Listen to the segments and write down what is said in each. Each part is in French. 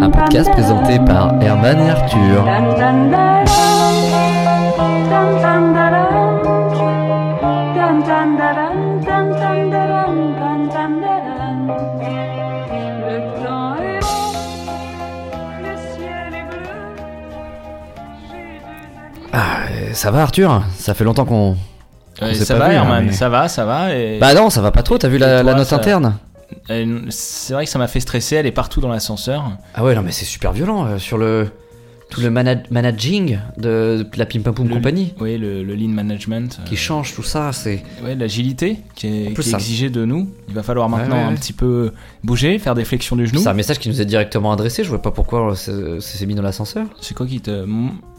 Un podcast présenté par Herman et Arthur. Ah, ça va Arthur? Ça fait longtemps qu'on... Ouais, ça va, vu, hein, Herman, mais- ça va, ça va. Et... Bah non, ça va pas trop, t'as vu la, note ça- interne Euh, c'est vrai que ça m'a fait stresser, elle est partout dans l'ascenseur. Ah ouais, non mais c'est super violent euh, sur le... Tout le mana- managing de, de la Pim Pam Poum Company Oui, le, le lean management. qui euh, change tout ça, c'est... ouais, l'agilité qui est, qui exigée de nous. Il va falloir maintenant Ouais, ouais, un petit peu bouger, faire des flexions du genou. C'est un message qui nous est directement adressé, je vois pas pourquoi c'est c'est mis dans l'ascenseur. C'est quoi qui te.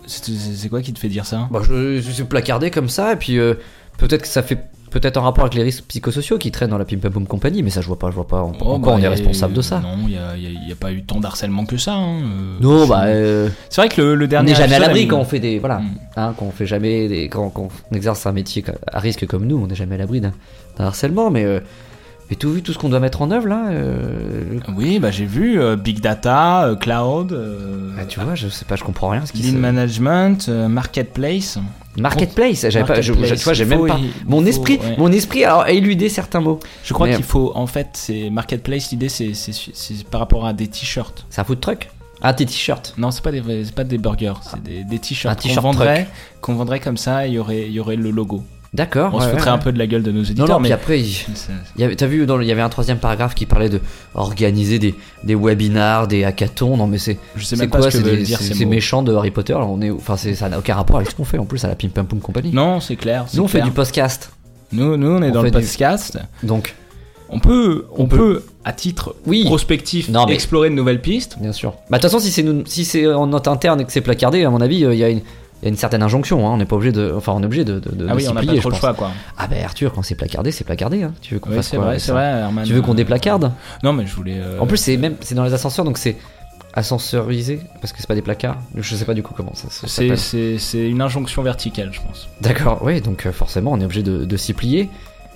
C'est quoi qui te fait dire ça? Bah, suis placardé comme ça, et puis euh, peut-être que ça fait peut-être un rapport avec les risques psychosociaux qui traînent dans la Pim Pam Poum Company, mais ça je vois pas, je vois pas en, Oh, en quoi bah, on est responsable de ça. Non, il n'y a, pas eu tant d'harcèlement que ça. hein, euh, Non, bah, euh, C'est vrai que le, le on dernier. n'est jamais à l'abri quand on fait des, voilà, Mm. hein, quand on fait jamais des, quand, quand on exerce un métier à risque comme nous, on n'est jamais à l'abri d'un harcèlement, mais euh, mais tout vu tout ce qu'on doit mettre en œuvre là, euh, Oui, bah j'ai vu euh, Big Data, euh, Cloud, euh, bah, tu vois, je sais pas, je comprends rien. Ce qui Lean Management, Marketplace. Marketplace, j'avais pas, je, je- tu vois, j'ai même pas. Mon esprit, faut, ouais. mon esprit a éludé certains mots. Je crois qu'il faut, en fait, c'est Marketplace. L'idée, c'est par rapport à des t-shirts. C'est un food truck? Ah, tes t-shirts. Non, c'est pas des, c'est pas des burgers, c'est des, des Un t-shirts qu'on t-shirt vendrait, qu'on vendrait comme ça. Il y aurait, il y aurait le logo. D'accord. On se foutrait un peu de la gueule de nos Non, éditeurs, non, puis mais après, il- t'as vu, dans il y avait un troisième paragraphe qui parlait de organiser des, des webinars, des hackathons. Non, mais c'est je sais même quoi pas ce que veulent dire c'est- ces c'est mots. méchant de Harry Potter. on est, enfin, ça n'a aucun rapport avec ce qu'on fait en plus à la Pim Pam Poum Company. Non, c'est clair. Nous, on fait du podcast. Nous, nous, on est on dans le du- podcast. Donc, On peut, on, On peut, peut- à titre Oui. prospectif, Non, mais- explorer de nouvelles pistes. bien sûr. Bah, de toute façon, si c'est si en note interne et que c'est placardé, à mon avis, euh, il y a une. Il y a une certaine injonction, hein, on n'est pas obligé de. Enfin, on est obligé de, de, de- Ah oui, on n'a pas trop je le choix, quoi. Ah, bah Arthur, quand c'est placardé, c'est placardé. Hein. Tu veux qu'on Oui, fasse quoi vrai, ça vrai, Herman. Tu veux qu'on Euh, déplacarde Non, mais je voulais. euh, En plus, c'est même c'est dans les ascenseurs, donc c'est ascenseurisé parce que c'est pas des placards. Je sais pas du coup comment ça, ça c'est, une injonction verticale, je pense. D'accord, oui, donc euh, forcément, on est obligé de, de s'y plier.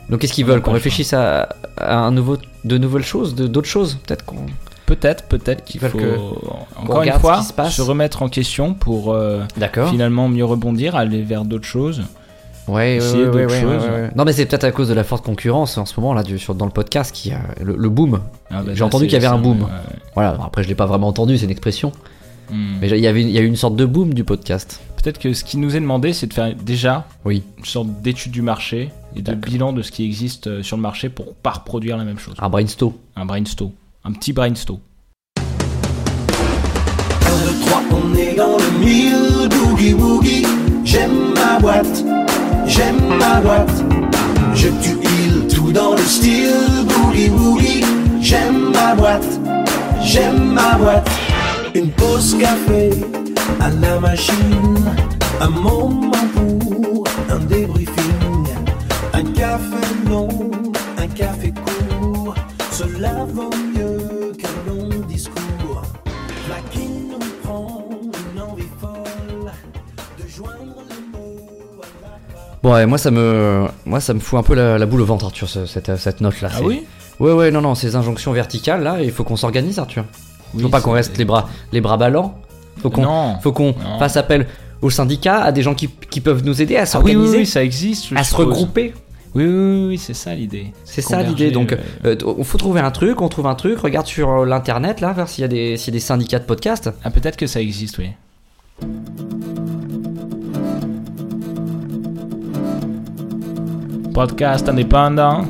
Donc, qu'est-ce qu'ils veulent Qu'on réfléchisse à, à un nouveau, de nouvelles choses, d'autres choses, peut-être qu'on. Peut-être, peut-être qu'il faut, que- encore une fois, se remettre en question pour euh, finalement mieux rebondir, aller vers d'autres choses. Ouais, ouais, ouais, choses. Non, mais c'est peut-être à cause de la forte concurrence en ce moment là, du, sur, dans le podcast, qui a le, le boom. Ah, bah, J'ai entendu qu'il y avait un boom. Voilà. après, je l'ai pas vraiment entendu, c'est une expression. Hmm. Mais il y avait, il y a eu une sorte de boom du podcast. Peut-être que ce qui nous est demandé, c'est de faire déjà Oui. une sorte d'étude du marché et de bilan de ce qui existe euh, sur le marché pour pas reproduire la même chose. Un brainstorm. Un brainstorm. Un petit brainstorm. 1, 2, 3, on est dans le mille, boogie woogie. J'aime ma boîte, j'aime ma boîte. Je tue il tout dans le style, boogie woogie. J'aime ma boîte, j'aime ma boîte. Une pause café à la machine. Un moment pour un débriefing. Un café long, un café court. Cela vaut Bon, ouais, moi ça me, moi ça me fout un peu la, la boule au ventre, Arthur, ce- cette, cette note là. Ah oui? Ouais, ouais, non, non, ces injonctions verticales là, il faut qu'on s'organise, Arthur. Oui, faut pas qu'on c'est- reste les bras, les bras ballants. Faut qu'on, Non. faut qu'on Non. fasse appel aux syndicats, à des gens qui, qui peuvent nous aider à Ah oui, s'organiser, oui, oui, ça existe. je à se suppose. regrouper. Oui, oui, oui, oui, c'est ça l'idée. C'est ça Converger, l'idée. Donc, euh, euh, il faut trouver un truc, on trouve un truc, regarde sur euh, l'internet là, voir s'il y a des, s'il y a des syndicats de podcast. Ah, peut-être que ça existe, oui. Podcast indépendant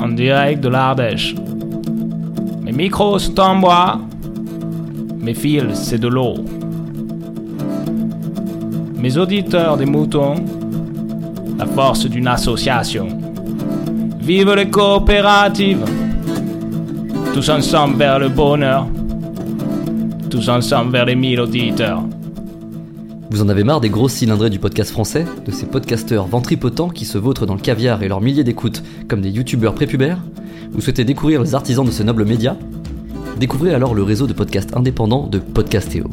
en direct de l'Ardèche. Mes micros sont en bois, mes fils c'est de l'eau. Mes auditeurs des moutons, la force d'une association. Vive les coopératives, tous ensemble vers le bonheur tous ensemble vers les 1000 auditeurs. Vous en avez marre des grosses cylindrées du podcast français, de ces podcasteurs ventripotents qui se vautrent dans le caviar et leurs milliers d'écoutes comme des youtubeurs prépubères Vous souhaitez découvrir les artisans de ce noble média Découvrez alors le réseau de podcasts indépendants de Podcastéo.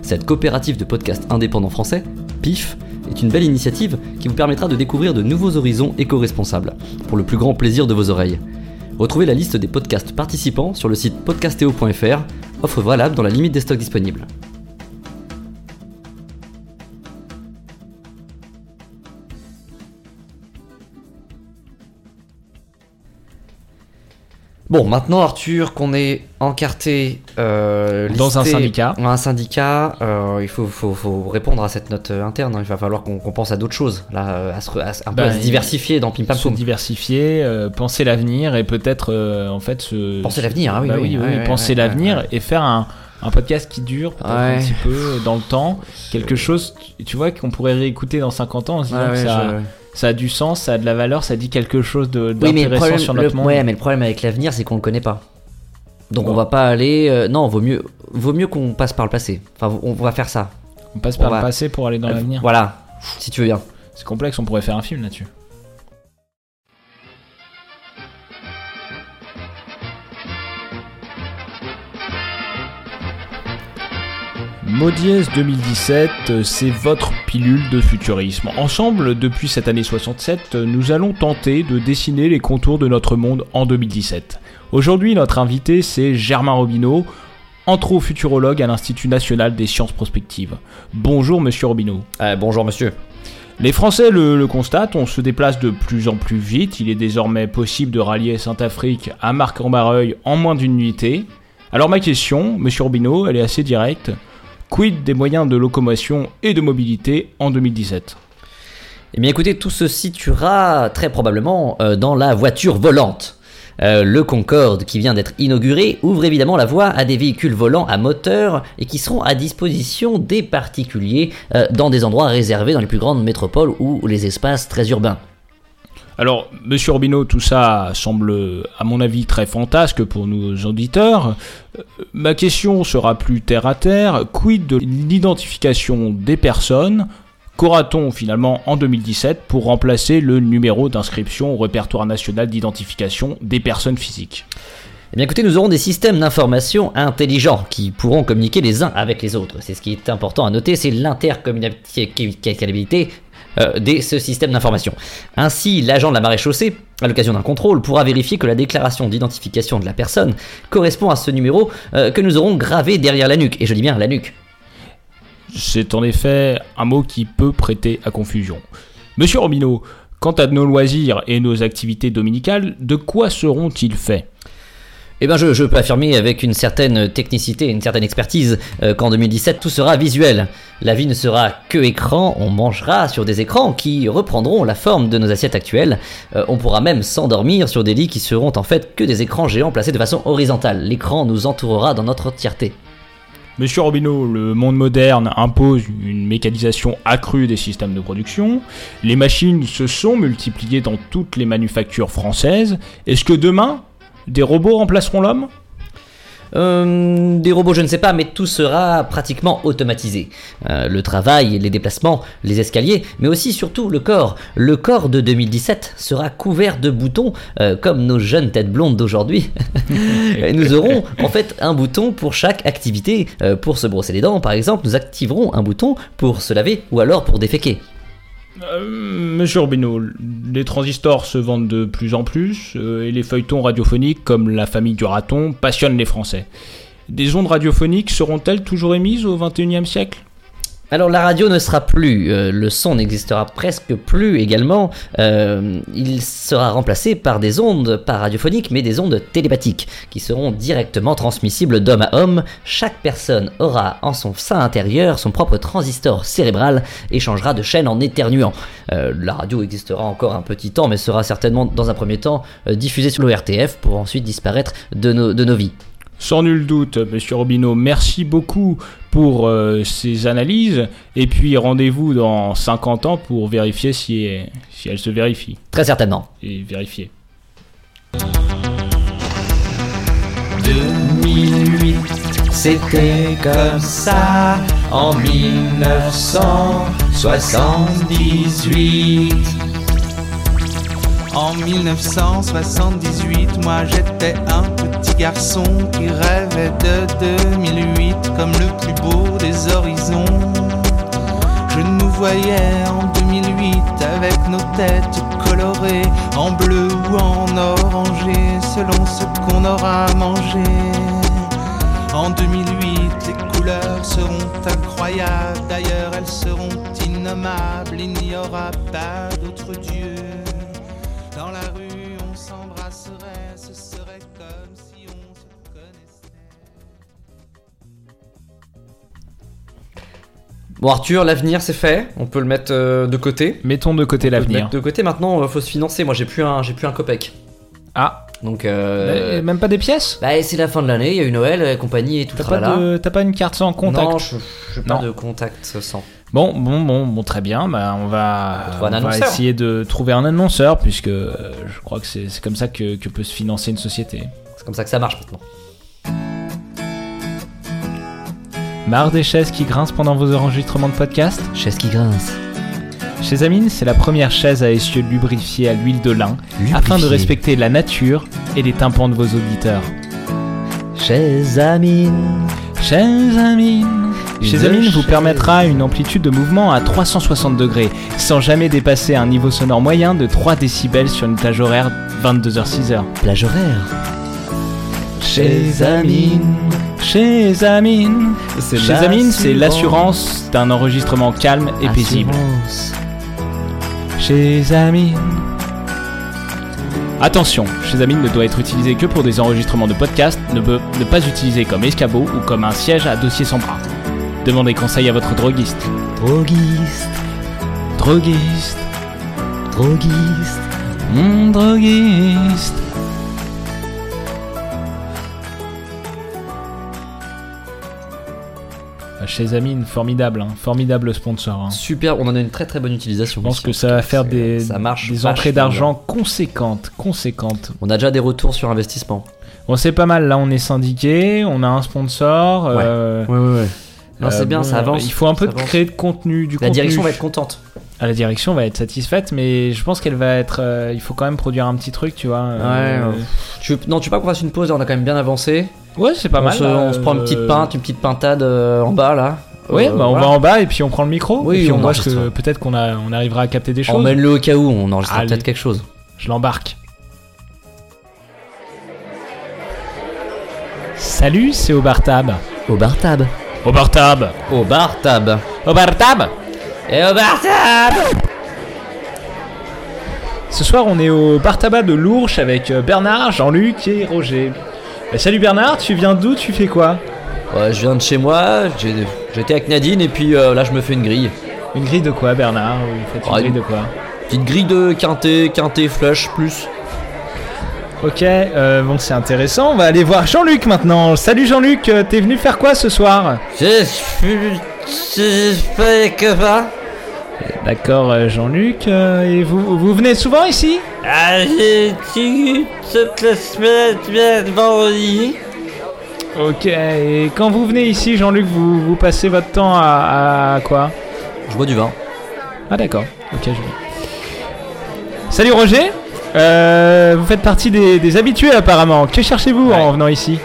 Cette coopérative de podcasts indépendants français, PIF, est une belle initiative qui vous permettra de découvrir de nouveaux horizons éco-responsables, pour le plus grand plaisir de vos oreilles. Retrouvez la liste des podcasts participants sur le site podcastéo.fr, offre valable dans la limite des stocks disponibles. Bon, maintenant Arthur, qu'on est encarté euh, Dans un syndicat. dans un syndicat, euh, il faut, faut- faut répondre à cette note euh, interne. hein. Il va falloir qu'on pense à d'autres choses, là, à se, à un peu Bah, à se diversifier dans Pim Pam se diversifier, euh, penser l'avenir et peut-être en fait se Penser l'avenir, ah oui, Bah oui, ouais, penser l'avenir et faire un, un podcast qui dure peut-être un petit peu dans le temps, quelque chose tu- vois qu'on pourrait réécouter dans 50 ans en se disant que ouais, ça, je- ça a du sens, ça a de la valeur, ça dit quelque chose Oui, d'intéressant sur le- notre monde. ouais, mais le problème avec l'avenir, c'est qu'on le connaît pas. Donc on va pas aller. euh, non, vaut mieux, vaut mieux qu'on passe par le passé. Enfin, on va faire ça. On passe par on le va- passé pour aller dans Euh, l'avenir. Voilà, si tu veux bien. C'est complexe, on pourrait faire un film là-dessus. Maudiès 2017, euh, c'est votre pilule de futurisme. Ensemble, depuis cette année 67, euh, nous allons tenter de dessiner les contours de notre monde en 2017. Aujourd'hui, notre invité, c'est Germain Robineau, anthrofuturologue à l'Institut national des sciences prospectives. Bonjour, monsieur Robineau. Euh, bonjour monsieur. Les Français le, le constatent, on se déplace de plus en plus vite. Il est désormais possible de rallier Saint-Afrique à Marc-en-Barreuil en moins d'une nuitée. Alors ma question, monsieur Robineau, elle est assez directe. Quid des moyens de locomotion et de mobilité en 2017 Eh bien écoutez, tout se situera très probablement euh, dans la voiture volante. Euh, le Concorde qui vient d'être inauguré ouvre évidemment la voie à des véhicules volants à moteur et qui seront à disposition des particuliers euh, dans des endroits réservés dans les plus grandes métropoles ou les espaces très urbains. Alors, monsieur Robineau, tout ça semble, à mon avis, très fantasque pour nos auditeurs. Euh, Ma question sera plus terre à terre. Quid de l'identification des personnes Qu'aura-t-on finalement en 2017 pour remplacer le numéro d'inscription au répertoire national d'identification des personnes physiques? Eh bien écoutez, nous aurons des systèmes d'information intelligents qui pourront communiquer les uns avec les autres. C'est ce qui est important à noter, c'est l'intercommunicabilité euh, de ce système d'information. Ainsi, l'agent de la marée chaussée, à l'occasion d'un contrôle, pourra vérifier que la déclaration d'identification de la personne correspond à ce numéro euh, que nous aurons gravé derrière la nuque. Et je dis bien la nuque. C'est en effet un mot qui peut prêter à confusion. Monsieur Robineau, quant à nos loisirs et nos activités dominicales, de quoi seront-ils faits? Eh bien, je, peux affirmer avec une certaine technicité, une certaine expertise, euh, qu'en 2017, tout sera visuel. La vie ne sera que écran, on mangera sur des écrans qui reprendront la forme de nos assiettes actuelles. Euh, on pourra même s'endormir sur des lits qui seront en fait que des écrans géants placés de façon horizontale. L'écran nous entourera dans notre entièreté. Monsieur Robineau, le monde moderne impose une mécanisation accrue des systèmes de production. Les machines se sont multipliées dans toutes les manufactures françaises. Est-ce que demain, des robots remplaceront l'homme Euh, des robots, je ne sais pas, mais tout sera pratiquement automatisé. Euh, le travail, les déplacements, les escaliers, mais aussi surtout le corps. Le corps de 2017 sera couvert de boutons, euh, comme nos jeunes têtes blondes d'aujourd'hui. Et nous aurons en fait un bouton pour chaque activité. Pour se brosser les dents, par exemple, nous activerons un bouton pour se laver ou alors pour déféquer. Euh, Monsieur Robineau, les transistors se vendent de plus en plus euh, et les feuilletons radiophoniques comme La famille du raton passionnent les Français. Des ondes radiophoniques seront-elles toujours émises au XXIe siècle? Alors la radio ne sera plus, euh, le son n'existera presque plus également, euh, il sera remplacé par des ondes pas radiophoniques mais des ondes télépathiques qui seront directement transmissibles d'homme à homme. Chaque personne aura en son sein intérieur son propre transistor cérébral et changera de chaîne en éternuant. Euh, la radio existera encore un petit temps mais sera certainement dans un premier temps diffusée sur l'ORTF pour ensuite disparaître de nos, de nos vies. Sans nul doute, Monsieur Robineau, merci beaucoup pour euh, ces analyses. Et puis rendez-vous dans 50 ans pour vérifier si, si elles se vérifient. Très certainement. Et vérifier. 2008, c'était comme ça en 1978. En 1978, moi j'étais un petit garçon qui rêvait de 2008 comme le plus beau des horizons. Je nous voyais en 2008 avec nos têtes colorées en bleu ou en orangé selon ce qu'on aura mangé. En 2008, les couleurs seront incroyables, d'ailleurs elles seront innommables, il n'y aura pas d'autre Dieu. Bon Arthur, l'avenir c'est fait, on peut le mettre euh, de côté. Mettons de côté l'avenir. de côté maintenant, euh, faut se financer. Moi j'ai plus un, j'ai plus un copec. Ah, Donc euh, euh, même pas des pièces? Bah c'est la fin de l'année, il y a eu Noël, euh, compagnie et tout. T'as pas, de, t'as pas une carte sans contact? Non, je je pas Non. de contact sans. Bon, bon, bon, bon, très bien. Bah, on va, On va essayer de trouver un annonceur, puisque euh, je crois que c'est c'est comme ça que, que peut se financer une société. C'est comme ça que ça marche maintenant. Marre des chaises qui grincent pendant vos enregistrements de podcast Chaise qui grince. Chez Amine, c'est la première chaise à essieu lubrifié à l'huile de lin, Lubrifié. afin de respecter la nature et les tympans de vos auditeurs. Chaise Amine. Chez Amine Chez Amine vous permettra une amplitude de mouvement à 360 degrés, sans jamais dépasser un niveau sonore moyen de 3 décibels sur une plage horaire 22h-6h. Plage horaire. Chez Amine, chez Amine. Chez Amine, c'est l'assurance d'un enregistrement calme et paisible. Chez Amine. Attention, chez Amine ne doit être utilisé que pour des enregistrements de podcast, ne peut ne pas utiliser comme escabeau ou comme un siège à dossier sans bras. Demandez conseil à votre droguiste. Droguiste. Droguiste, Droguiste. mon droguiste. Chez Amine, formidable, hein, formidable sponsor. hein. Super, on en a une très très bonne utilisation. Je pense que ça va faire des, ça marche des vachement entrées d'argent conséquentes, conséquentes. On a déjà des retours sur investissement. Bon, c'est pas mal, là on est syndiqué, on a un sponsor. Ouais. euh, Ouais, ouais, ouais. Non, c'est euh, bien, bon, ça avance. Il faut un peu de créer de contenu, du La contenu. direction va être contente. Ah, la direction va être satisfaite, mais je pense qu'elle va être. euh, il faut quand même produire un petit truc, tu vois. euh, Ouais, Tu veux- Non, tu veux pas qu'on fasse une pause là, On a quand même bien avancé. Ouais, c'est pas on, mal. se, on se prend une petite pinte, une petite pintade euh, en bas là. Ouais, Euh, bah on voilà. va en bas et puis on prend le micro. Oui, et puis on, on voit que peut-être qu'on a, on arrivera à capter des choses. Emmène-le au cas où, on enregistre peut-être quelque chose. Je l'embarque. Salut, c'est Obartab. Au bar tab. Au bar tab. Obartab. Et au bar tab Ce soir, on est au bar tabac de Lourches avec euh, Bernard, Jean-Luc et Roger. Euh, salut Bernard, tu viens d'où Tu fais quoi? Ouais, je viens de chez moi, j'étais avec Nadine et puis euh, là je me fais une grille. Une grille de quoi, Bernard? Vous faites une Ah, grille de quoi? Petite grille de quintet, quintet, flush, plus. Ok, euh, bon, c'est intéressant. On va aller voir Jean-Luc maintenant. Salut Jean-Luc, euh, t'es venu faire quoi ce soir? Je suis. Je fais que ça. D'accord, euh, Jean-Luc. euh, et vous, vous venez souvent ici? Ah, j'ai toute la semaine, vendredi. Ok, et quand vous venez ici, Jean-Luc, vous, vous passez votre temps à, à quoi? Je bois du vin. Ah d'accord, ok, je vois. Salut Roger Euh, Vous faites partie des, des habitués apparemment. Que cherchez-vous Ouais. en venant ici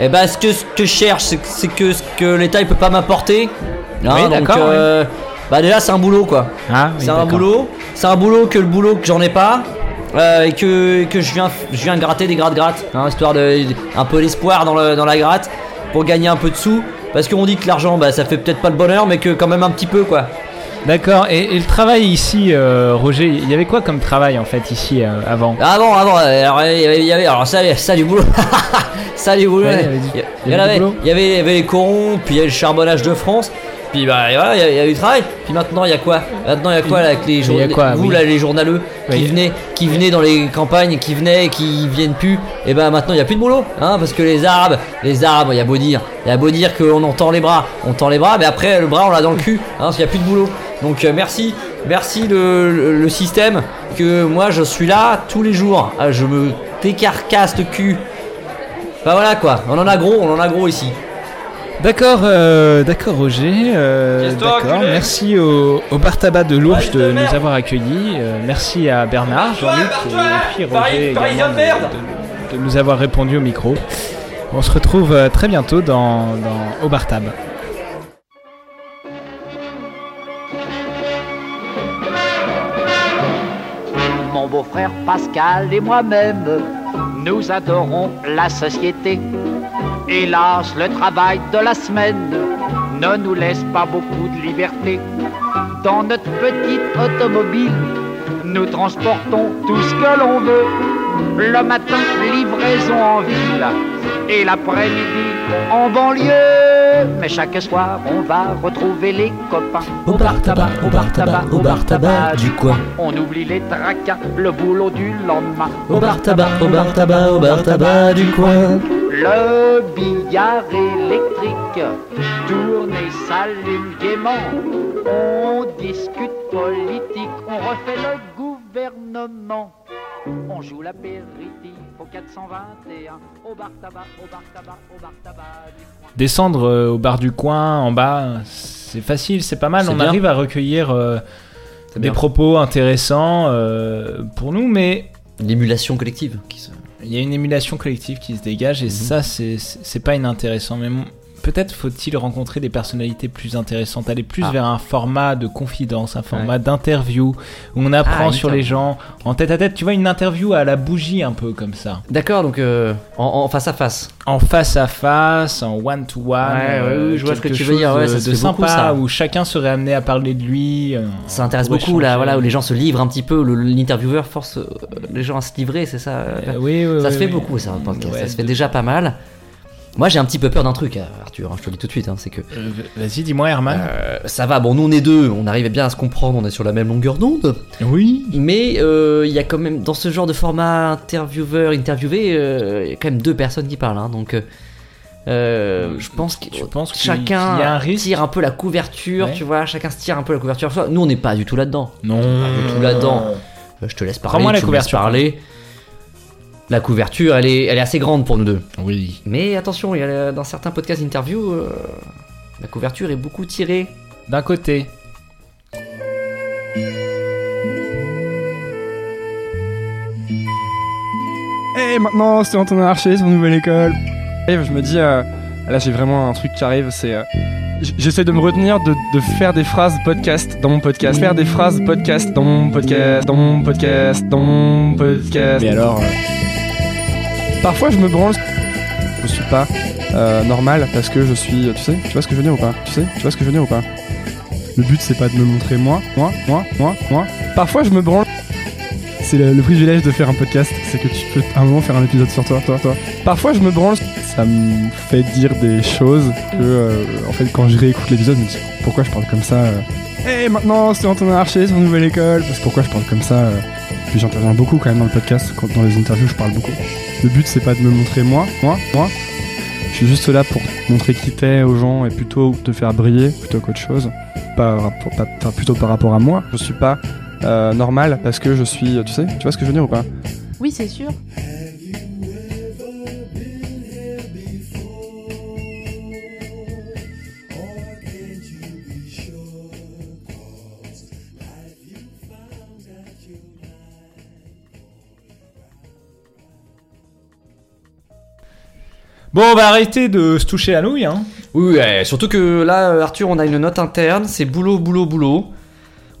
Eh ben, ce que, ce que je cherche, c'est que- ce que l'État il peut pas m'apporter. Hein, Oui, d'accord, euh, Bah, déjà, c'est un boulot quoi. Ah, oui, c'est un boulot. C'est un boulot que le boulot que j'en ai pas. euh, et que, que je viens je viens gratter des gratte gratte hein, histoire de un peu l'espoir dans, le- dans la gratte pour gagner un peu de sous parce qu'on dit que l'argent bah ça fait peut-être pas le bonheur mais que quand même un petit peu quoi D'accord, et, et le travail ici, euh, Roger, il y avait quoi comme travail en fait ici euh, avant? Avant avant euh, alors il y avait, il y avait- alors ça ça du boulot. Ça du boulot Ouais, il y avait du- il y avait il y avait les corons puis il y avait le charbonnage de France puis bah et voilà il y, a- il y a eu du travail. Puis maintenant il y a quoi? Maintenant il y a quoi là avec les Il quoi, vous oui. là les journaleux qui venaient qui venaient dans les campagnes qui venaient qui viennent plus? Et ben maintenant il y a plus de boulot hein parce que les arbres les arbres il y a beau dire il y a beau dire qu'on entend les bras on tend les bras mais après le bras on l'a dans le cul hein, parce qu'il y a plus de boulot. Donc euh, merci merci le, le- le système que moi je suis là tous les jours. Ah, je me décarcasse le cul. Bah voilà quoi. On en a gros on en a gros ici D'accord, euh, d'accord Roger. Euh, d'accord. Merci au, au de l'Ourge de nous avoir accueillis. Euh, merci à Bernard, Jean-Luc et, puis Roger de, nous avoir répondu au micro. On se retrouve très bientôt dans, au bar tab. Mon beau-frère Pascal et moi-même nous adorons la société. Hélas, le travail de la semaine ne nous laisse pas beaucoup de liberté. Dans notre petite automobile, nous transportons tout ce que l'on veut. Le matin, livraison en ville et l'après-midi en banlieue. Mais chaque soir, on va retrouver les copains. Au bar tabac, au bar tabac, au bar tabac du coin. On oublie les tracas, le boulot du lendemain. Au bar tabac, au bar tabac, au bar tabac du coin. Le billard électrique tourne et s'allume gaiement. On discute politique, on refait le gouvernement. On joue l'apéritif au 421, au bar tabac, au bar tabac, au bar tabac du coin. Descendre euh, au bar du coin, en bas, c'est facile, c'est pas mal. On bien. arrive à recueillir euh, des bien. propos intéressants euh, pour nous, mais L'émulation collective. Qui se... il y a une émulation collective qui se dégage et ça, c'est- pas inintéressant. Mais peut-être faut-il rencontrer des personnalités plus intéressantes, aller plus Ah. vers un format de confidence, un format d'interview où on apprend Ah, sur une les gens en tête à tête. Tu vois, une interview à la bougie un peu comme ça. D'accord, donc euh, en, en face à face. En face à face, en one to one. Ouais, ouais, oui, je vois ce que tu veux dire, ouais, de- ça se de fait beaucoup, sympa ça. où chacun serait amené à parler de lui. euh, Ça intéresse beaucoup là, voilà, où les gens se livrent un petit peu, l'intervieweur force euh, les gens à se livrer, c'est ça. euh, Euh, oui, oui, ça oui, se fait oui. beaucoup ça, le podcast, Ouais, ça se fait déjà pas mal. Moi j'ai un petit peu peur d'un truc, euh, Arthur, hein, je te le dis tout de suite, hein, c'est que Euh, Vas-y, dis-moi, Herman. euh, ça va, bon nous on est deux, on arrivait bien à se comprendre, on est sur la même longueur d'onde, oui. mais euh, il y a quand même, dans ce genre de format intervieweur, interviewé, euh, il y a quand même deux personnes qui parlent, hein, donc euh, euh, je pense que Tu penses qu'il- chacun qu'il y a un risque tire un peu la couverture, Ouais. tu vois, chacun se tire un peu la couverture. Nous on n'est pas du tout là-dedans. Non. du tout là-dedans. Euh, Je te laisse parler. Prends-moi la couverture. parler. La couverture, elle est, elle est assez grande pour nous deux. Oui. Mais attention, il y a, dans certains podcasts interview, euh, la couverture est beaucoup tirée. D'un côté. Et maintenant, c'est Antonin Archer sur Nouvelle École. Et je me dis, euh, là j'ai vraiment un truc qui arrive, c'est... euh, J'essaie de me retenir de, de faire des phrases podcast dans mon podcast. Faire des phrases podcast dans mon podcast, dans mon podcast, dans mon podcast. Mais alors. euh, Parfois je me branle. Je suis pas euh, normal parce que je suis... Tu sais, tu vois ce que je veux dire ou pas? Tu sais, tu vois ce que je veux dire ou pas? Le but c'est pas de me montrer moi, moi, moi, moi, moi. Parfois je me branle. C'est le, le privilège de faire un podcast, c'est que tu peux à un moment faire un épisode sur toi, toi, toi. Parfois je me branle, ça me fait dire des choses que, euh, en fait, quand je réécoute l'épisode, je me dis pourquoi je parle comme ça. euh? Et maintenant c'est Antonin Archer sur Nouvelle École, parce que pourquoi je parle comme ça. Puis j'interviens beaucoup quand même dans le podcast, quand dans les interviews je parle beaucoup. Le but c'est pas de me montrer moi, moi, moi. Je suis juste là pour montrer qui t'es aux gens et plutôt te faire briller plutôt qu'autre chose. Pas, plutôt par rapport à moi. Je suis pas euh, normal parce que je suis. Tu sais, tu vois ce que je veux dire ou pas? Oui, c'est sûr. Bon, on va arrêter de se toucher à nouille, hein. Oui, ouais, surtout que là, euh, Arthur, on a une note interne, c'est boulot, boulot, boulot.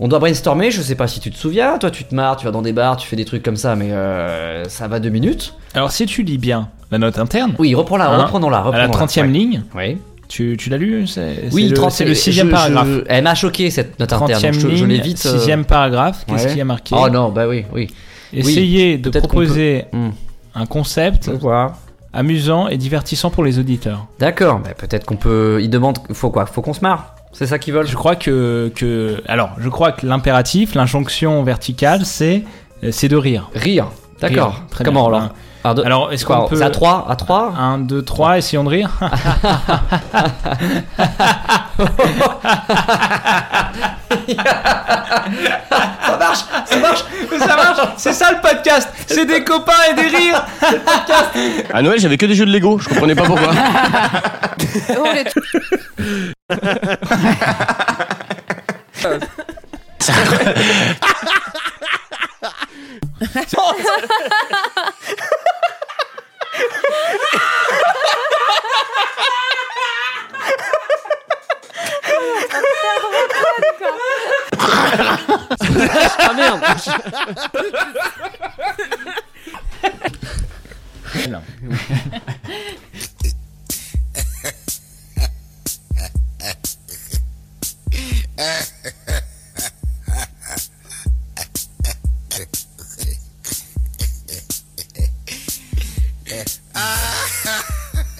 On doit brainstormer, je sais pas si tu te souviens, toi tu te marres, tu vas dans des bars, tu fais des trucs comme ça, mais euh, ça va deux minutes. Alors, si tu lis bien la note interne, Oui, reprends-la, Hein reprenons-la, à la reprenons-la. 30 e ouais. ligne, Oui, tu, tu l'as lu C'est oui c'est le, 30, c'est le sixième je- paragraphe. je- elle m'a choqué cette note 30 interne, e donc je, je ligne, l'évite. euh, sixième paragraphe, qu'est-ce ouais. qu'il y a marqué Oh non, bah oui, oui. Essayez de proposer Hmm. un concept Voilà. Amusant et divertissant pour les auditeurs. D'accord, bah peut-être qu'on peut. Il demande. Faut quoi Faut qu'on se marre C'est ça qu'ils veulent? Je crois que, que alors, je crois que l'impératif, l'injonction verticale, c'est c'est de rire. Rire. D'accord. Très Comment bien. alors? Un, deux- Alors, est-ce qu'on peut C'est à 3 À 3 1, 2, 3, essayons de rire. Ça marche Ça marche ça marche, c'est ça le podcast. C'est des copains et des rires. À Noël, j'avais que des jeux de Lego, je comprenais pas pourquoi. Ah merde Non.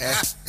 Ah.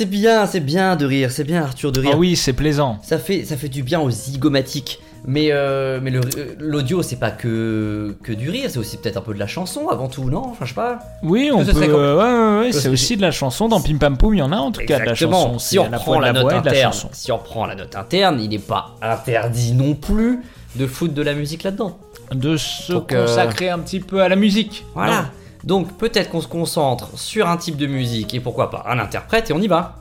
C'est bien, c'est bien de rire, c'est bien Arthur de rire. Ah oui, c'est plaisant. Ça fait, ça fait du bien aux zygomatiques. Mais, euh, mais euh, l'audio, c'est pas que, que du rire, c'est aussi peut-être un peu de la chanson avant tout, non? Enfin, je sais pas. Oui, on peut. comme- euh, ouais, ouais, ouais, que c'est ce- aussi de la chanson. Dans Pim Pam Poum, il y en a en tout cas de la chanson. Si C'est on à la note la interne, si on reprend la note interne, il n'est pas interdit non plus de foutre de la musique là-dedans. De se Donc, euh, consacrer un petit peu à la musique. Voilà. Donc peut-être qu'on se concentre sur un type de musique et pourquoi pas un interprète et on y va.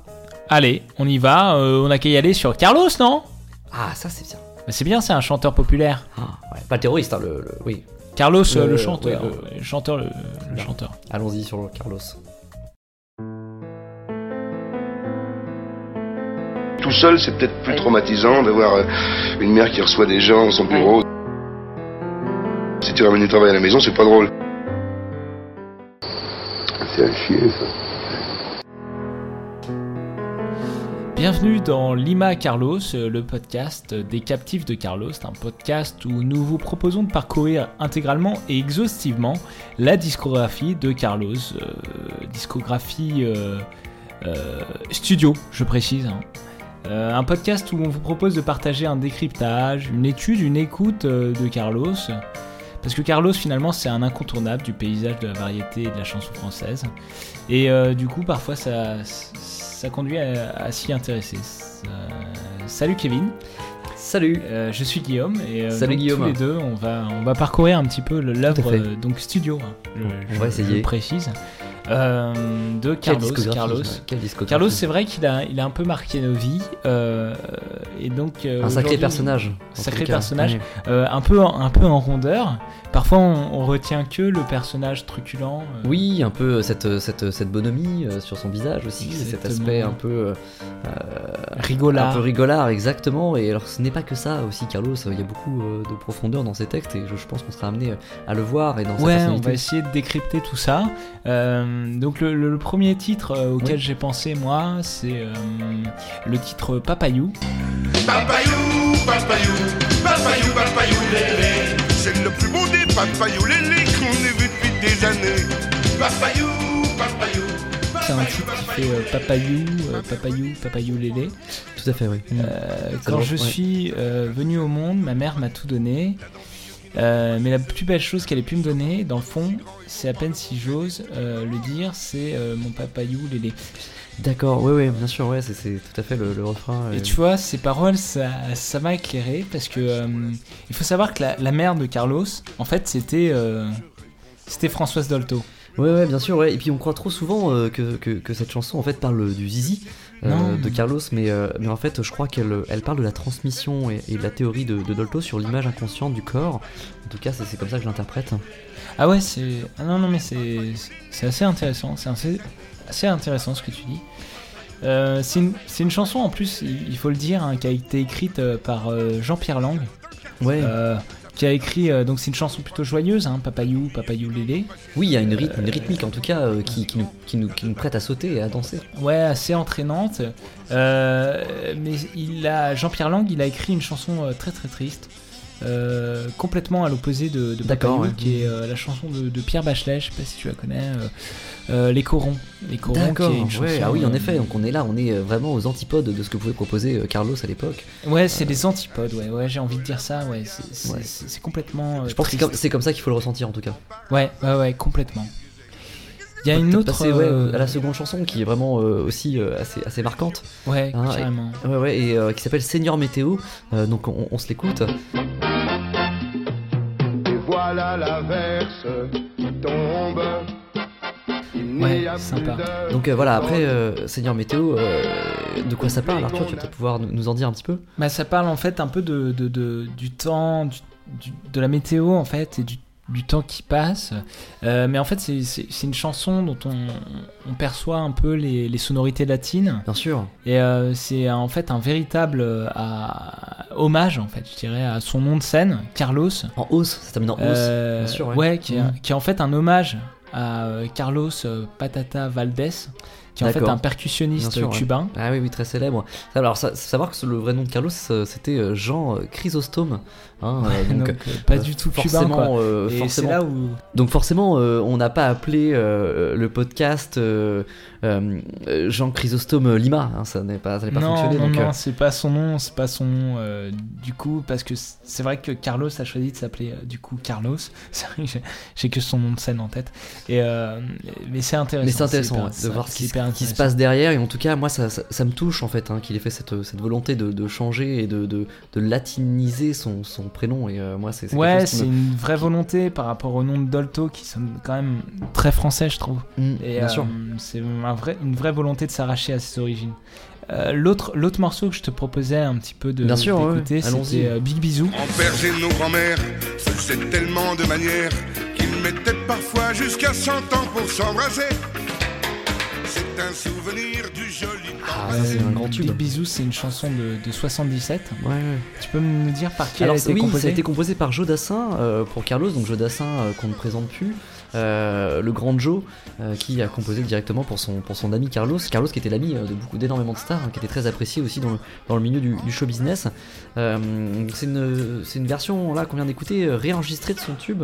Allez, on y va. euh, on a qu'à y aller sur Carlos, non? Ah, ça c'est bien. Mais C'est bien, c'est un chanteur populaire. Ah, ouais, pas le terroriste, hein, le, le- oui. Carlos, euh, Le- le chanteur. le chanteur, le, chanteur. Allons-y sur Carlos. Tout seul, c'est peut-être plus traumatisant d'avoir euh, une mère qui reçoit des gens dans son bureau. Si tu ramènes du travail à la maison, c'est pas drôle. Bienvenue dans Lima Carlos, le podcast des captifs de Carlos, un podcast où nous vous proposons de parcourir intégralement et exhaustivement la discographie de Carlos, euh, discographie euh, euh, studio, je précise. hein. Un podcast où on vous propose de partager un décryptage, une étude, une écoute de Carlos. Parce que Carlos, finalement, c'est un incontournable du paysage de la variété et de la chanson française. Et euh, du coup, parfois, ça, ça conduit à, à s'y intéresser. Ça- Salut Kevin, Salut. Euh, je suis Guillaume et euh, Salut donc, Guillaume. tous les deux, on va, on va parcourir un petit peu le- l'œuvre donc studio. hein, je, On je- va je essayer. précise. Euh, de Carlos. Carlos. ouais. Carlos, c'est vrai qu'il a, il a un peu marqué nos vies. euh, et donc, euh, un sacré personnage. Sacré personnage. Un, peu, en- un peu en rondeur. Parfois, on, on retient que le personnage truculent. euh, Oui, un peu cette, cette, cette bonhomie euh, sur son visage aussi, cet aspect un peu euh, rigolard. Un peu rigolard, exactement. Et alors, ce n'est pas que ça aussi, Carlos. Il y a beaucoup euh, de profondeur dans ses textes et je, je pense qu'on sera amené à le voir et dans sa Ouais, on va essayer de décrypter tout ça. Euh, donc le, le- le premier titre euh, auquel Oui. j'ai pensé moi, c'est euh, le titre Papayou. Papayou, papayou, papayou, papayou. C'est le plus beau des papayou, lélé qu'on ait vu depuis des années. Papayou, papayou. C'est un titre qui fait euh, Papayou, euh, Papayou, Papayou Lélé. Tout à fait, oui. Euh, quand je ouais. suis euh, venu au monde, ma mère m'a tout donné. Euh, mais la plus belle chose qu'elle ait pu me donner, dans le fond, c'est à peine si j'ose euh, le dire, c'est euh, mon papayou Lélé. D'accord, oui, oui, bien sûr, ouais, c'est- tout à fait le, le refrain. Et euh, tu vois, ces paroles, ça ça m'a éclairé parce que euh, il faut savoir que la, la mère de Carlos, en fait, c'était euh, c'était Françoise Dolto. Ouais, ouais, bien sûr, ouais. Et puis on croit trop souvent euh, que, que, que cette chanson en fait parle du zizi euh, de Carlos, mais, euh, mais en fait je crois qu'elle elle parle de la transmission et, et de la théorie de, de Dolto sur l'image inconsciente du corps. En tout cas, c'est c'est comme ça que je l'interprète. Ah ouais, c'est ah non non mais c'est c'est assez intéressant, c'est assez assez intéressant ce que tu dis. Euh, c'est une, chanson en plus, il faut le dire, hein, qui a été écrite euh, par euh, Jean-Pierre Lang. Ouais. Euh, qui a écrit, euh, donc c'est une chanson plutôt joyeuse, hein, Papayou, Papayou Lélé. Oui, il y a une, rythme, une rythmique en tout cas qui, qui, nous, qui, nous, qui nous prête à sauter et à danser. Ouais, assez entraînante. Mais il a Jean-Pierre Lang, il a écrit une chanson très très triste. Euh, complètement à l'opposé de, de D'accord, ouais. qui est euh, la chanson de, de Pierre Bachelet, je sais pas si tu la connais, euh, Les Corons. Les Corons, qui D'accord, est une ouais, chanson, ah oui, en effet, donc on est là, on est vraiment aux antipodes de ce que pouvait proposer Carlos à l'époque. Ouais, c'est des antipodes, ouais, ouais j'ai envie de dire ça, ouais, c'est- c'est Ouais. c'est- c'est complètement. Je pense que c'est triste. comme, c'est comme ça qu'il faut le ressentir en tout cas. Ouais, ouais, ouais, complètement. Il y a une autre. passer, ouais, euh, à la seconde chanson qui est vraiment euh, aussi euh, assez, assez marquante. Ouais, Hein, carrément. et, ouais, ouais, et euh, qui s'appelle Seigneur Météo. Euh, donc on, on se l'écoute. Et voilà l'averse qui tombe. Ouais, sympa. Donc euh, voilà, après euh, Seigneur Météo, euh, de quoi ça parle Arthur? Tu vas peut-être pouvoir nous, nous en dire un petit peu Bah, ça parle en fait un peu de, de- de- du temps, du- du- de la météo en fait, et du, du temps qui passe. Euh, mais en fait, c'est- une chanson dont on, on perçoit un peu les, les sonorités latines. Bien sûr. Et euh, c'est en fait un véritable euh, à- hommage, en fait, je dirais, à son nom de scène, Carlos. En hausse, ça termine en hausse. Bien sûr, ouais. ouais, qui, est, Mhm. qui est en fait un hommage à Carlos Patata Valdés, qui est en fait un percussionniste ouais. cubain. Ah oui, oui, très célèbre. Alors, ça, savoir que le vrai nom de Carlos, euh, c'était euh, Jean euh, Chrysostome. hein, Donc, donc, pas du tout cubain, quoi. euh, Et c'est forcément. là où Donc forcément, euh, on n'a pas appelé euh, le podcast Jean Chrysostome Lima. hein, ça n'est pas, ça pas non, fonctionné. non, donc, non, c'est pas son nom, c'est pas son nom du coup, parce que c'est vrai que Carlos a choisi de s'appeler du coup Carlos. C'est vrai que j'ai- que son nom de scène en tête. Et mais c'est intéressant. Mais c'est intéressant hyper- ouais, de voir ce qui, hyper ce qui se passe derrière. Et en tout cas, moi, ça, ça, ça me touche en fait hein, qu'il ait fait cette, cette volonté de, de changer et de, de, de latiniser son, son prénom. Et euh, moi, c'est c'est Ouais, c'est me- une vraie volonté par rapport au nom de Dolto qui sonne quand même très français, je trouve. Mm, Et bien euh, sûr. c'est un vrai, une vraie volonté de s'arracher à ses origines. Euh, L'autre l'autre morceau que je te proposais un petit peu de Bien sûr, d'écouter, ouais. C'était euh, Big Bisou. En berger, nos grands-mères faisaient tellement de manières qu'ils mettaient parfois jusqu'à 100 ans pour s'embrasser. C'est un souvenir du joli temps. Ah, c'est un grand tube. Big Bisou, c'est une chanson de, de 77. Ouais, ouais. Tu peux me dire par qui Alors elle a été oui, composée ça a été composé par Joe Dassin euh, pour Carlos, donc Joe Dassin euh, qu'on ne présente plus, euh, le grand Joe euh, qui a composé directement pour son, pour son ami Carlos, Carlos qui était l'ami de beaucoup d'énormément de stars, hein, qui était très apprécié aussi dans le, dans le milieu du, du show business. Euh, c'est une, c'est une version là qu'on vient d'écouter réenregistrée de son tube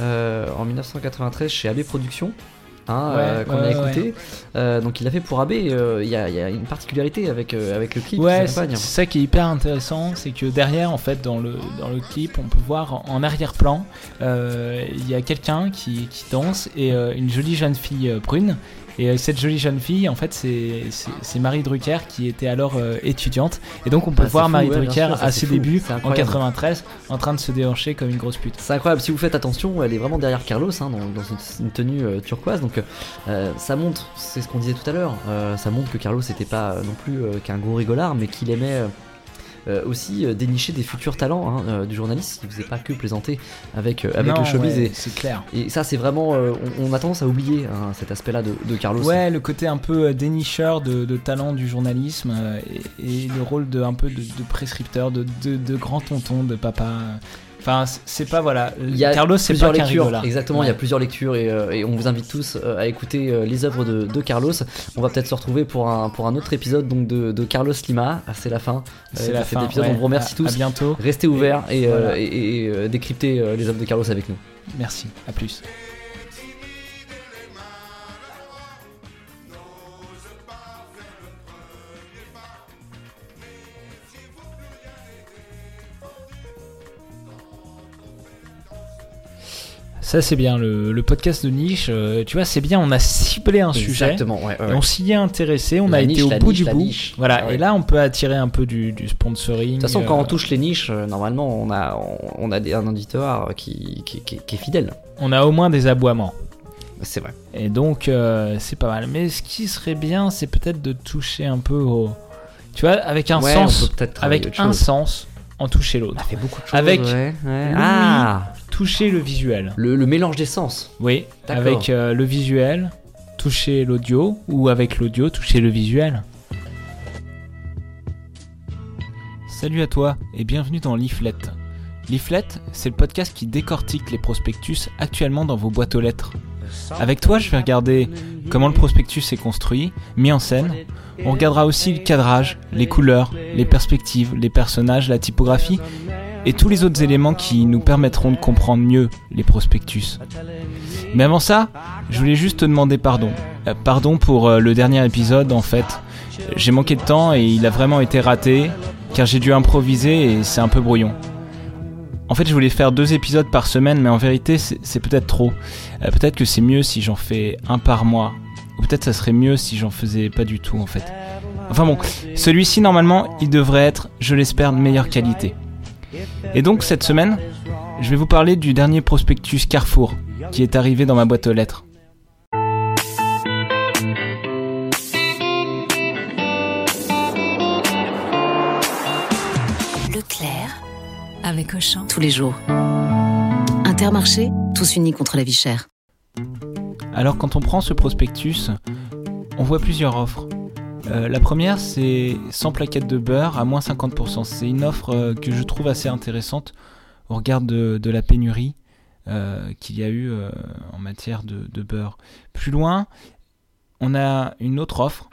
euh, en 1993 chez AB Productions. Hein, euh, qu'on ouais, a ouais. écouté, Euh, donc il l'a fait pour AB. euh, Il y, a, il y a une particularité avec, avec le clip Ouais, c'est ça qui est hyper intéressant, c'est que derrière, en fait, dans le, dans le clip, on peut voir en, arrière-plan, il y a quelqu'un qui, qui danse et une jolie jeune fille brune. Et euh, cette jolie jeune fille, en fait, c'est Marie Drucker qui était alors euh, étudiante. Et donc, on peut Ah, voir fou, Marie ouais, Drucker sûr, ça, à ses fou, débuts en incroyable. 93 en train de se déhancher comme une grosse pute. C'est incroyable, si vous faites attention, elle est vraiment derrière Carlos, hein, dans, dans une, une tenue euh, turquoise, donc euh, ça montre, c'est ce qu'on disait tout à l'heure, ça montre que Carlos n'était pas non plus qu'un gros rigolard, mais qu'il aimait aussi euh, dénicher des futurs talents hein, euh, du journaliste, qui ne faisait pas que plaisanter avec, euh, avec Non, le showbiz. ouais, c'est clair. et ça, c'est vraiment, euh, on, a tendance à oublier hein, cet aspect-là de, de Carlos. Ouais, le côté un peu euh, dénicheur de, de talent du journalisme euh, et, et le rôle de un peu de, de prescripteur, de, de, de grand tonton, de papa. Enfin, c'est- pas voilà. Il y a Carlos, c'est plusieurs pas lectures. Exactement, il y a plusieurs lectures et, euh, et on vous invite tous euh, à écouter euh, les œuvres de, de Carlos. On va peut-être se retrouver pour un, pour un autre épisode donc de, de Carlos Lima. Ah, c'est la fin. C'est euh, la de cet fin, épisode. ouais. On vous remercie À- tous. à bientôt. Restez ouverts et, Voilà. et, décryptez les œuvres de Carlos avec nous. Merci. À plus. Ça c'est bien le, le podcast de niche. euh, tu vois, c'est bien. On a ciblé un sujet. Exactement, ouais, ouais, et on s'y est intéressé. On La a niche, été au bout niche, du bout. niche. Voilà. Ah ouais. Et là, on peut attirer un peu du, du sponsoring. De toute façon, quand euh, on touche les niches, euh, normalement, on a, on, a des- un auditoire qui, qui, qui- qui est fidèle. on a au moins des aboiements. C'est vrai. Et donc, euh, c'est pas mal. Mais ce qui serait bien, c'est peut-être de toucher un peu au. Tu vois, avec un Ouais, sens. Avec un chose. sens, en toucher l'autre. fait beaucoup de choses. Avec ouais, ouais. l'ouïe, Ah toucher le visuel. le, le mélange des sens. Oui, avec euh, le visuel, toucher l'audio. Ou avec l'audio, toucher le visuel. Salut à toi et bienvenue dans Leaflet. Leaflet, c'est le podcast qui décortique les prospectus actuellement dans vos boîtes aux lettres. Avec toi, je vais regarder comment le prospectus est construit, mis en scène. On regardera aussi le cadrage, les couleurs, les perspectives, les personnages, la typographie. Et tous les autres éléments qui nous permettront de comprendre mieux les prospectus. Mais avant ça, je voulais juste te demander pardon. Euh, pardon pour euh, le dernier épisode en fait. J'ai manqué de temps et il a vraiment été raté car j'ai dû improviser et c'est un peu brouillon. En fait, je voulais faire deux épisodes par semaine, mais en vérité, c'est peut-être trop. Euh, peut-être que c'est mieux si j'en fais un par mois. Ou peut-être ça serait mieux si j'en faisais pas du tout, en fait. Enfin bon, celui-ci, normalement, il devrait être, je l'espère, de meilleure qualité. Et donc, cette semaine, je vais vous parler du dernier prospectus Carrefour, qui est arrivé dans ma boîte aux lettres. Leclerc, avec Auchan, tous les jours. Intermarché, tous unis contre la vie chère. Alors quand on prend ce prospectus, on voit plusieurs offres. Euh, la première, c'est 100 plaquettes de beurre à moins 50%. C'est une offre euh, que je trouve assez intéressante au regard de, la pénurie euh, qu'il y a eu en matière de, beurre. Plus loin, on a une autre offre,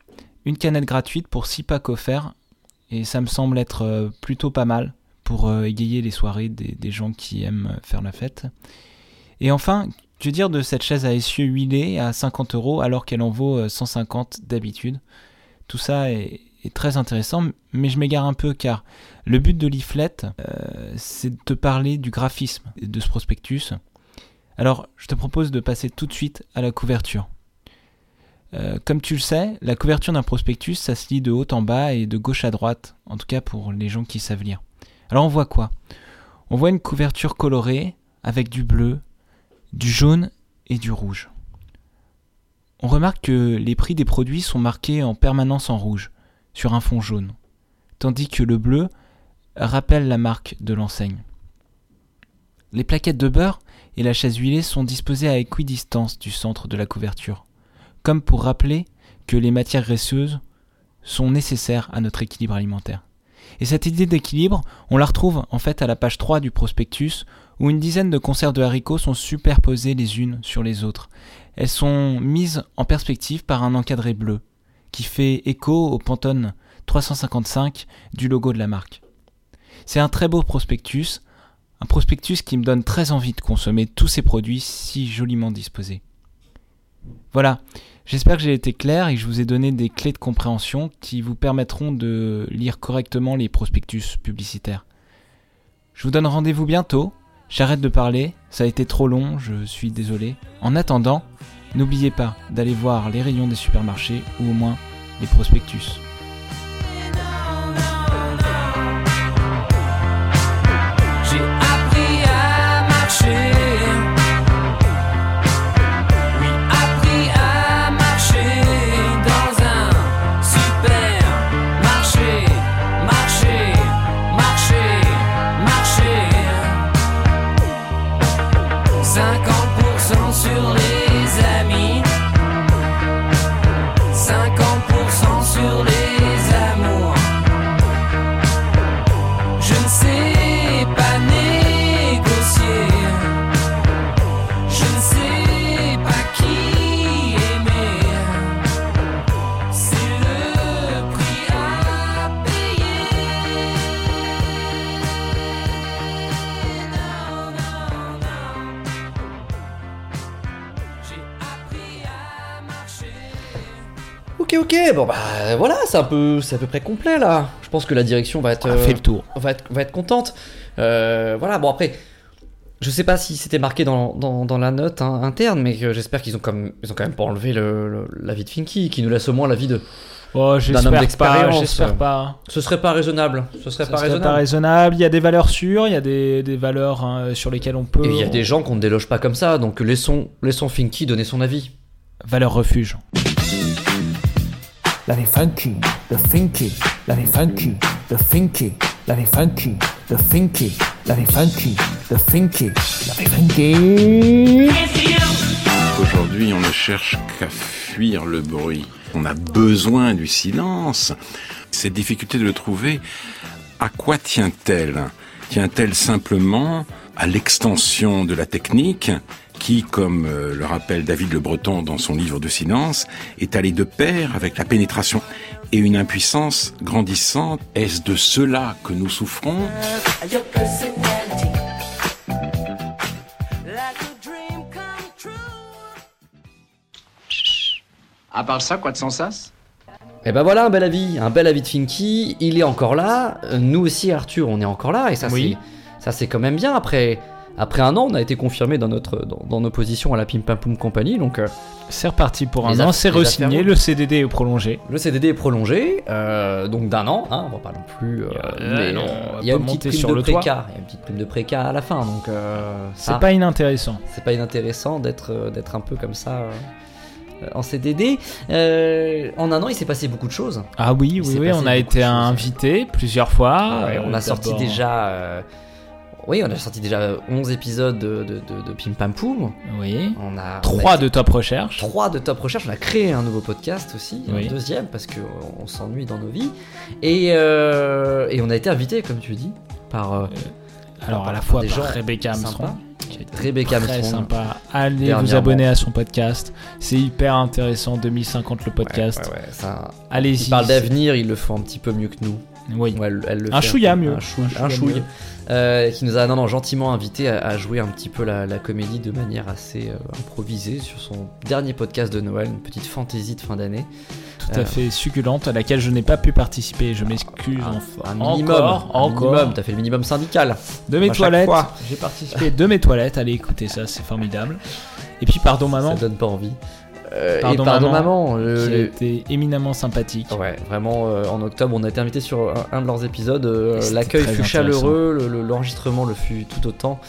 une canette gratuite pour 6 packs offerts. Et ça me semble être plutôt pas mal pour égayer les soirées des, gens qui aiment faire la fête. Et enfin, que dire de cette chaise à essieu huilée à 50 euros alors qu'elle en vaut euh, 150 d'habitude? Tout ça est, très intéressant, mais je m'égare un peu car le but de Leaflet, euh, c'est de te parler du graphisme de ce prospectus. Alors, je te propose de passer tout de suite à la couverture. Euh, comme tu le sais, la couverture d'un prospectus, ça se lit de haut en bas et de gauche à droite, en tout cas pour les gens qui savent lire. Alors on voit quoi? On voit une couverture colorée avec du bleu, du jaune et du rouge. On remarque que les prix des produits sont marqués en permanence en rouge, sur un fond jaune, tandis que le bleu rappelle la marque de l'enseigne. Les plaquettes de beurre et la chaise huilée sont disposées à équidistance du centre de la couverture, comme pour rappeler que les matières graisseuses sont nécessaires à notre équilibre alimentaire. Et cette idée d'équilibre, on la retrouve en fait à la page 3 du prospectus, où une dizaine de conserves de haricots sont superposées les unes sur les autres. Elles sont mises en perspective par un encadré bleu, qui fait écho au Pantone 355 du logo de la marque. C'est un très beau prospectus, un prospectus qui me donne très envie de consommer tous ces produits si joliment disposés. Voilà, j'espère que j'ai été clair et que je vous ai donné des clés de compréhension qui vous permettront de lire correctement les prospectus publicitaires. Je vous donne rendez-vous bientôt. J'arrête de parler, ça a été trop long, je suis désolé. En attendant, n'oubliez pas d'aller voir les rayons des supermarchés ou au moins les prospectus. Bon bah voilà, c'est un peu, c'est à peu près complet là. Je pense que la direction va être, On a fait le tour. va être, va être contente. Euh, voilà, bon après, je sais pas si c'était marqué dans, dans, dans la note hein, interne, mais j'espère qu'ils ont comme, ils ont quand même pas enlevé le, le- la vie de Finky, qui nous laisse au moins la vie de Oh, d'un j'espère homme pas, d'expérience. j'espère pas. Ce serait pas raisonnable. Ce serait pas serait raisonnable. pas raisonnable. Il y a des valeurs sûres, il y a des, des valeurs hein, sur lesquelles on peut. Et il y a des gens qu'on ne déloge pas comme ça, donc laissons, laissons Finky donner son avis. Valeurs refuge. La vie funky, the finky, la vie funky, the finky, la vie funky, the finky, la vie funky, the la vie funky. Aujourd'hui, on ne cherche qu'à fuir le bruit. On a besoin du silence. Cette difficulté de le trouver, à quoi tient-elle? Tient-elle simplement à l'extension de la technique? Qui, comme euh, le rappelle David Le Breton dans son livre de silence, est allé de pair avec la pénétration et une impuissance grandissante. Est-ce de cela que nous souffrons? À part ça, quoi de sans sas? Et ben voilà un bel avis, un bel avis de Finky, il est encore là, nous aussi Arthur on est encore là, et ça Oui. c'est ça c'est quand même bien, après, après un an on a été confirmé dans, notre, dans, dans nos positions à la Pim Pam Poum Company, donc euh, C'est reparti pour un an, c'est re-signé, le CDD est prolongé. le CDD est prolongé, euh, donc d'un an, hein, on va pas non plus... euh, mais non, il y a une petite prime sur de le préca, il y a une petite prime de préca à la fin, donc C'est pas inintéressant. c'est pas inintéressant d'être d'être un peu comme ça en CDD. Euh, en un an il s'est passé beaucoup de choses. Ah oui, Il oui, oui, on a été choses. invité plusieurs fois. Ouais, on a sorti déjà. euh, Oui, on a sorti déjà 11 épisodes de, de, de, de Pim Pam Poum. Oui. On a. on a Trois été- de top recherche. 3 de Top Recherche. On a créé un nouveau podcast aussi, Oui. un deuxième, parce qu'on s'ennuie dans nos vies. Et, euh, et on a été invité, comme tu dis, par. euh, Alors par- à la par fois des par gens Rebecca Armstrong, sympas. qui a été Rebecca très Armstrong. sympa. Allez vous abonner à son podcast. C'est hyper intéressant. 2050 le podcast. Ouais, ouais, ça- Allez-y. Il parle d'avenir, il le fait un petit peu mieux que nous. Oui. Elle- elle le Un fait chouïa mieux. Un, chouïa, Un un chouïa chouïa. Euh, qui nous a non, non, gentiment invité à, à jouer un petit peu la, la comédie de manière assez euh, improvisée sur son dernier podcast de Noël, une petite fantaisie de fin d'année. Tout à Euh, fait succulente, à laquelle je n'ai pas pu participer. Je m'excuse. Un enfin. minimum, Encore, un encore. minimum, t'as fait le minimum syndical. De mes À toilettes. J'ai participé de mes toilettes. Allez écouter ça, c'est formidable. Et puis pardon maman. Ça donne pas envie. Euh, Pardon, et pardon maman, maman, le- qui a le- été éminemment sympathique. Ouais, vraiment, euh, en octobre, on a été invité sur un, un de leurs épisodes. euh, L'accueil fut chaleureux, le- le- l'enregistrement le, fut tout autant.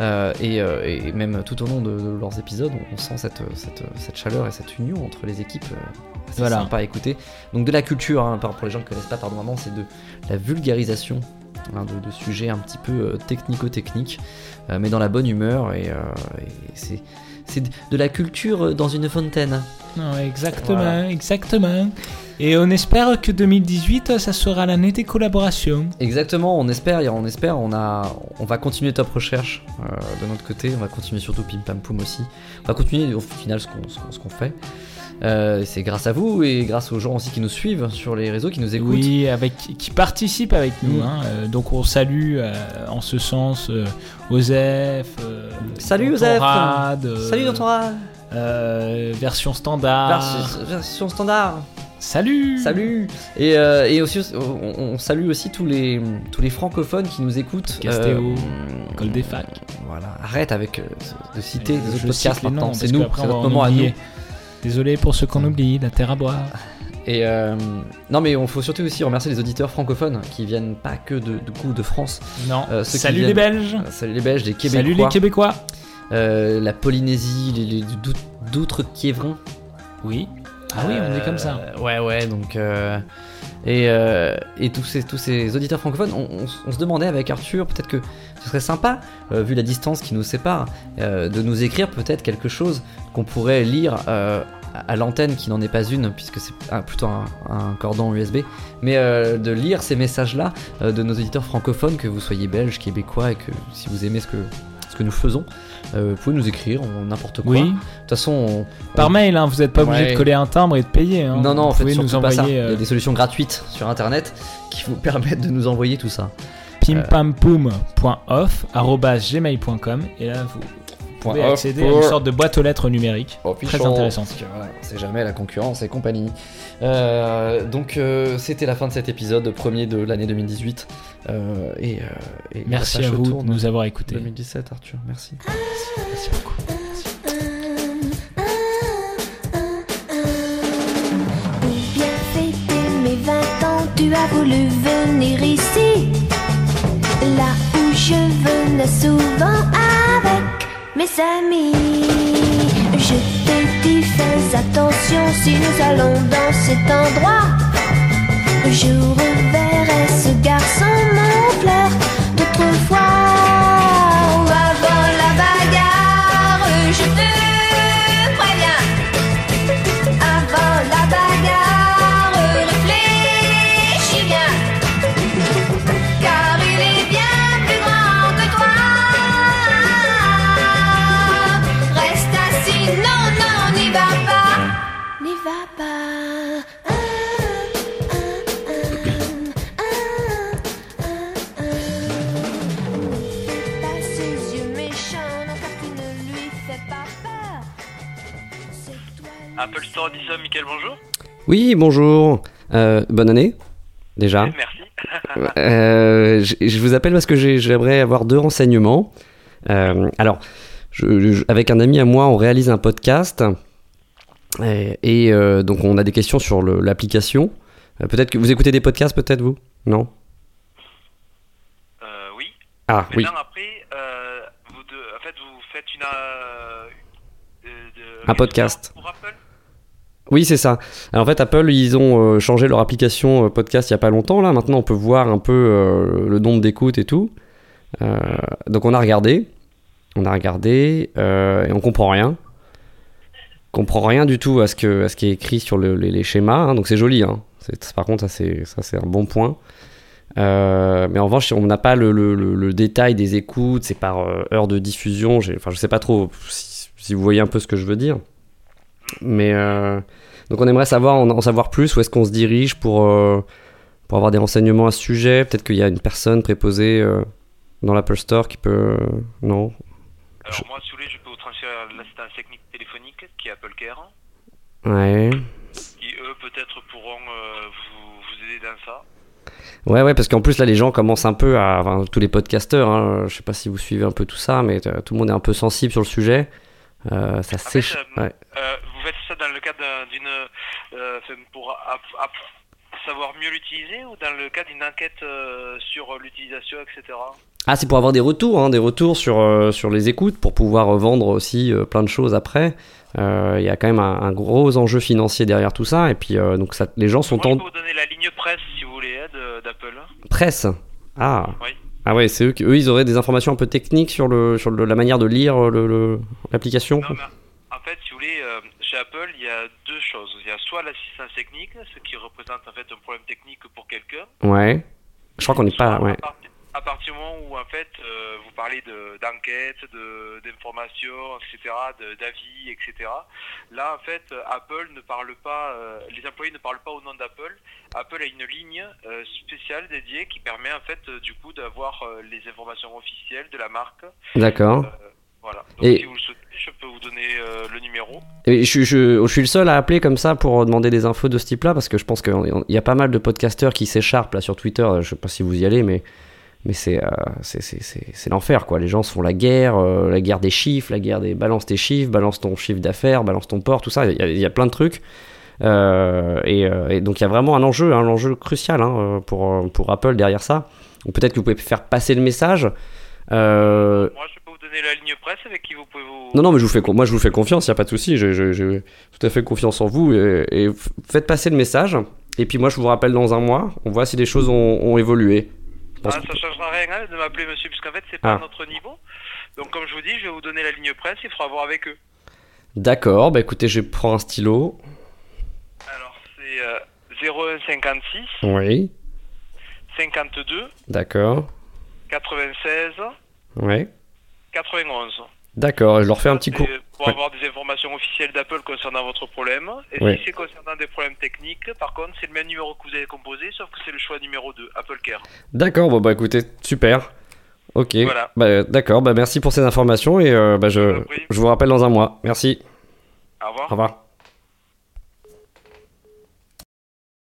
euh, et, euh, et même tout au long de, de leurs épisodes, on, on sent cette, cette, cette chaleur et cette union entre les équipes. euh, assez Voilà. sympa à écouter. Donc, de la culture, hein, pour les gens qui ne connaissent pas, pardon, maman, c'est de la vulgarisation hein, de, de sujets un petit peu euh, technico-techniques, euh, mais dans la bonne humeur. Et, euh, et c'est. De la culture euh, dans une fontaine. Non, exactement, Voilà. exactement. Et on espère que 2018, ça sera l'année des collaborations. Exactement, on espère, on espère, on a, on va continuer Top Recherche euh, de notre côté, on va continuer surtout Pim Pam Poum aussi. On va continuer au final qu'on ce qu'on fait. Euh, c'est grâce à vous et grâce aux gens aussi qui nous suivent sur les réseaux, qui nous écoutent. Oui, avec, qui participent avec nous. Mm. hein. Euh, donc on salue euh, en ce sens Osef. Salut Osef Salut Tonton Rad euh, Version standard. Version, version standard Salut Salut Et, euh, et aussi, on, on salue aussi tous les, tous les francophones qui nous écoutent. Castéo, Euh, École des facs. Voilà, arrête avec de citer les autres podcasts maintenant, c'est nous, c'est notre en moment à nous. Désolé pour ceux qu'on oublie, la terre à boire. Et euh, non, mais on faut surtout aussi remercier les auditeurs francophones qui viennent pas que de, de coup de France. Non. Euh, ceux qui Salut viennent- les Belges. Euh, salut les Belges, les Québécois. Salut les Québécois. La Polynésie, les, les d'out- d'outre-Quiévrin. Oui. Ah oui, on est comme ça. Ouais, ouais, donc. euh, et, et tous, ces, tous ces auditeurs francophones, on, on s- on se demandait avec Arthur, peut-être que ce serait sympa, euh, vu la distance qui nous sépare, euh, de nous écrire peut-être quelque chose qu'on pourrait lire euh, à l'antenne, qui n'en est pas une, puisque c'est ah, plutôt un, un cordon USB, mais de lire ces messages-là de nos auditeurs francophones, que vous soyez belges, québécois, et que si vous aimez ce que, ce que nous faisons, euh, vous pouvez nous écrire n'importe quoi. Oui. De toute façon, on- Par on- mail, hein, vous n'êtes pas obligé de coller un timbre et de payer. hein. non, non, vous en fait, pouvez nous pas ça. envoyer Il y a des solutions gratuites sur internet qui vous permettent de nous envoyer tout ça. pimpampoum.off@gmail.com et là vous pouvez accéder à une sorte de boîte aux lettres numérique Official. très intéressante. Parce que, voilà, on sait jamais la concurrence et compagnie. Euh, donc euh, c'était la fin de cet épisode premier de l'année 2018. Euh, et, euh, et Merci à vous de nous avoir écoutés. 2017 Arthur, merci. Merci beaucoup. bien fêter mes 20 ans, tu as voulu venir ici. Là où je venais souvent avec mes amis. Je te dis, fais attention si nous allons dans cet endroit. Je reverrai ce garçon, mon fleur, d'autrefois. Mickaël, bonjour. Oui, bonjour. Euh, bonne année, déjà. Merci. Euh, je je vous appelle parce que j'ai- j'aimerais avoir deux renseignements. Euh, alors, je- je- avec un ami à moi, on réalise un podcast. Et, et, donc, on a des questions sur l'application. Peut-être que vous écoutez des podcasts, peut-être vous? Non? Oui. Ah, oui. Après, vous deux, en fait, vous faites une. de- Un podcast. Pour Apple? Oui, c'est ça. Alors, en fait, Apple, ils ont euh, changé leur application euh, podcast il y a pas longtemps. Là, maintenant, on peut voir un peu euh, le nombre d'écoutes et tout. Donc, on a regardé. On a regardé et on comprend rien. On comprend rien du tout à ce, que, à ce qui est écrit sur le- les, schémas. hein. donc, c'est joli. Hein. Par contre, ça, c'est un bon point. Mais en revanche, on n'a pas le, le- détail des écoutes. C'est par heure de diffusion. Enfin, je sais pas trop si, vous voyez un peu ce que je veux dire. Mais donc on aimerait savoir en, en savoir plus où est-ce qu'on se dirige pour, euh, pour avoir des renseignements à ce sujet. Peut-être qu'il y a une personne préposée euh, dans l'Apple Store qui peut... euh, non? Alors, moi, si vous voulez, je peux vous transférer à l'assistance technique téléphonique qui est Apple Care, Ouais. qui eux, peut-être, pourront vous, vous aider dans ça. Ouais, ouais, parce qu'en plus là les gens commencent un peu à... Enfin, tous les podcasteurs, hein, je sais pas si vous suivez un peu tout ça, mais tout le monde est un peu sensible sur le sujet. Euh, ça sèche... ouais. Euh, vous faites ça dans le cadre d'un- d'une. euh, pour savoir mieux l'utiliser ou dans le cadre d'une enquête euh, sur l'utilisation, etc. Ah, c'est pour avoir des retours, hein, des retours sur, euh, sur les écoutes, pour pouvoir euh, vendre aussi euh, plein de choses après. Euh, Il y a quand même un, un gros enjeu financier derrière tout ça, et puis euh, donc ça, les gens sont Moi, je en peux vous donner la ligne presse, si vous voulez, hein, d'Apple. presse? Ah. Oui. Ah ouais, c'est eux, qui- eux, ils auraient des informations un peu techniques sur, le, sur le- la manière de lire euh, le- le- l'application. Mais en fait, si vous voulez, euh, chez Apple, il y a deux choses. Il y a soit l'assistance technique, ce qui représente en fait un problème technique pour quelqu'un. Ouais. Je crois qu'on n'est pas. Ouais. À partir du moment où en fait euh, vous parlez de- d'enquête, de, d'informations, etc., d'avis, etc. Là, en fait, Apple ne parle pas, euh, les employés ne parlent pas au nom d'Apple. Apple a une ligne euh, spéciale dédiée qui permet en fait du coup d'avoir les informations officielles de la marque. D'accord. Voilà. Donc Et- si vous le souhaitez, je peux vous donner le numéro. Et je, je- je suis le seul à appeler comme ça pour demander des infos de ce type-là, parce que je pense qu'il y a pas mal de podcasteurs qui s'écharpent là sur Twitter. Je sais pas si vous y allez, mais, mais c'est euh, l'enfer, quoi. Les gens se font la guerre, euh, la guerre des chiffres, la guerre des balance tes chiffres, balance ton chiffre d'affaires, balance ton port, tout ça. Il y a, il y a plein de trucs. Euh, et, euh, et donc il y a vraiment un enjeu, un enjeu crucial hein, pour, pour Apple derrière ça. Peut-être que vous pouvez faire passer le message. Moi, je peux vous donner la ligne presse avec qui vous pouvez vous. non, non, mais je vous fais, moi je vous fais confiance, il n'y a pas de souci, j'ai tout à fait confiance en vous et, faites passer le message. Et puis moi je vous rappelle dans un mois, on voit si les choses ont, ont évolué. Pense Ah, ça changera rien hein, de m'appeler monsieur, puisqu'en fait, c'est pas Ah. notre niveau. Donc, comme je vous dis, je vais vous donner la ligne presse, il faudra voir avec eux. D'accord, bah écoutez, je prends un stylo. C'est euh, 0156 Oui, 52 d'accord. 96 Ouais, 91. D'accord, je leur fais un petit coup. Pour Ouais. avoir des informations officielles d'Apple concernant votre problème. Et Ouais. si c'est concernant des problèmes techniques, par contre, c'est le même numéro que vous avez composé, sauf que c'est le choix numéro 2, Apple Care. D'accord, bon bah écoutez, super. Ok, Voilà. bah, d'accord, bah merci pour ces informations et euh, bah, je, je vous rappelle dans un mois. Merci. Au revoir. Au revoir.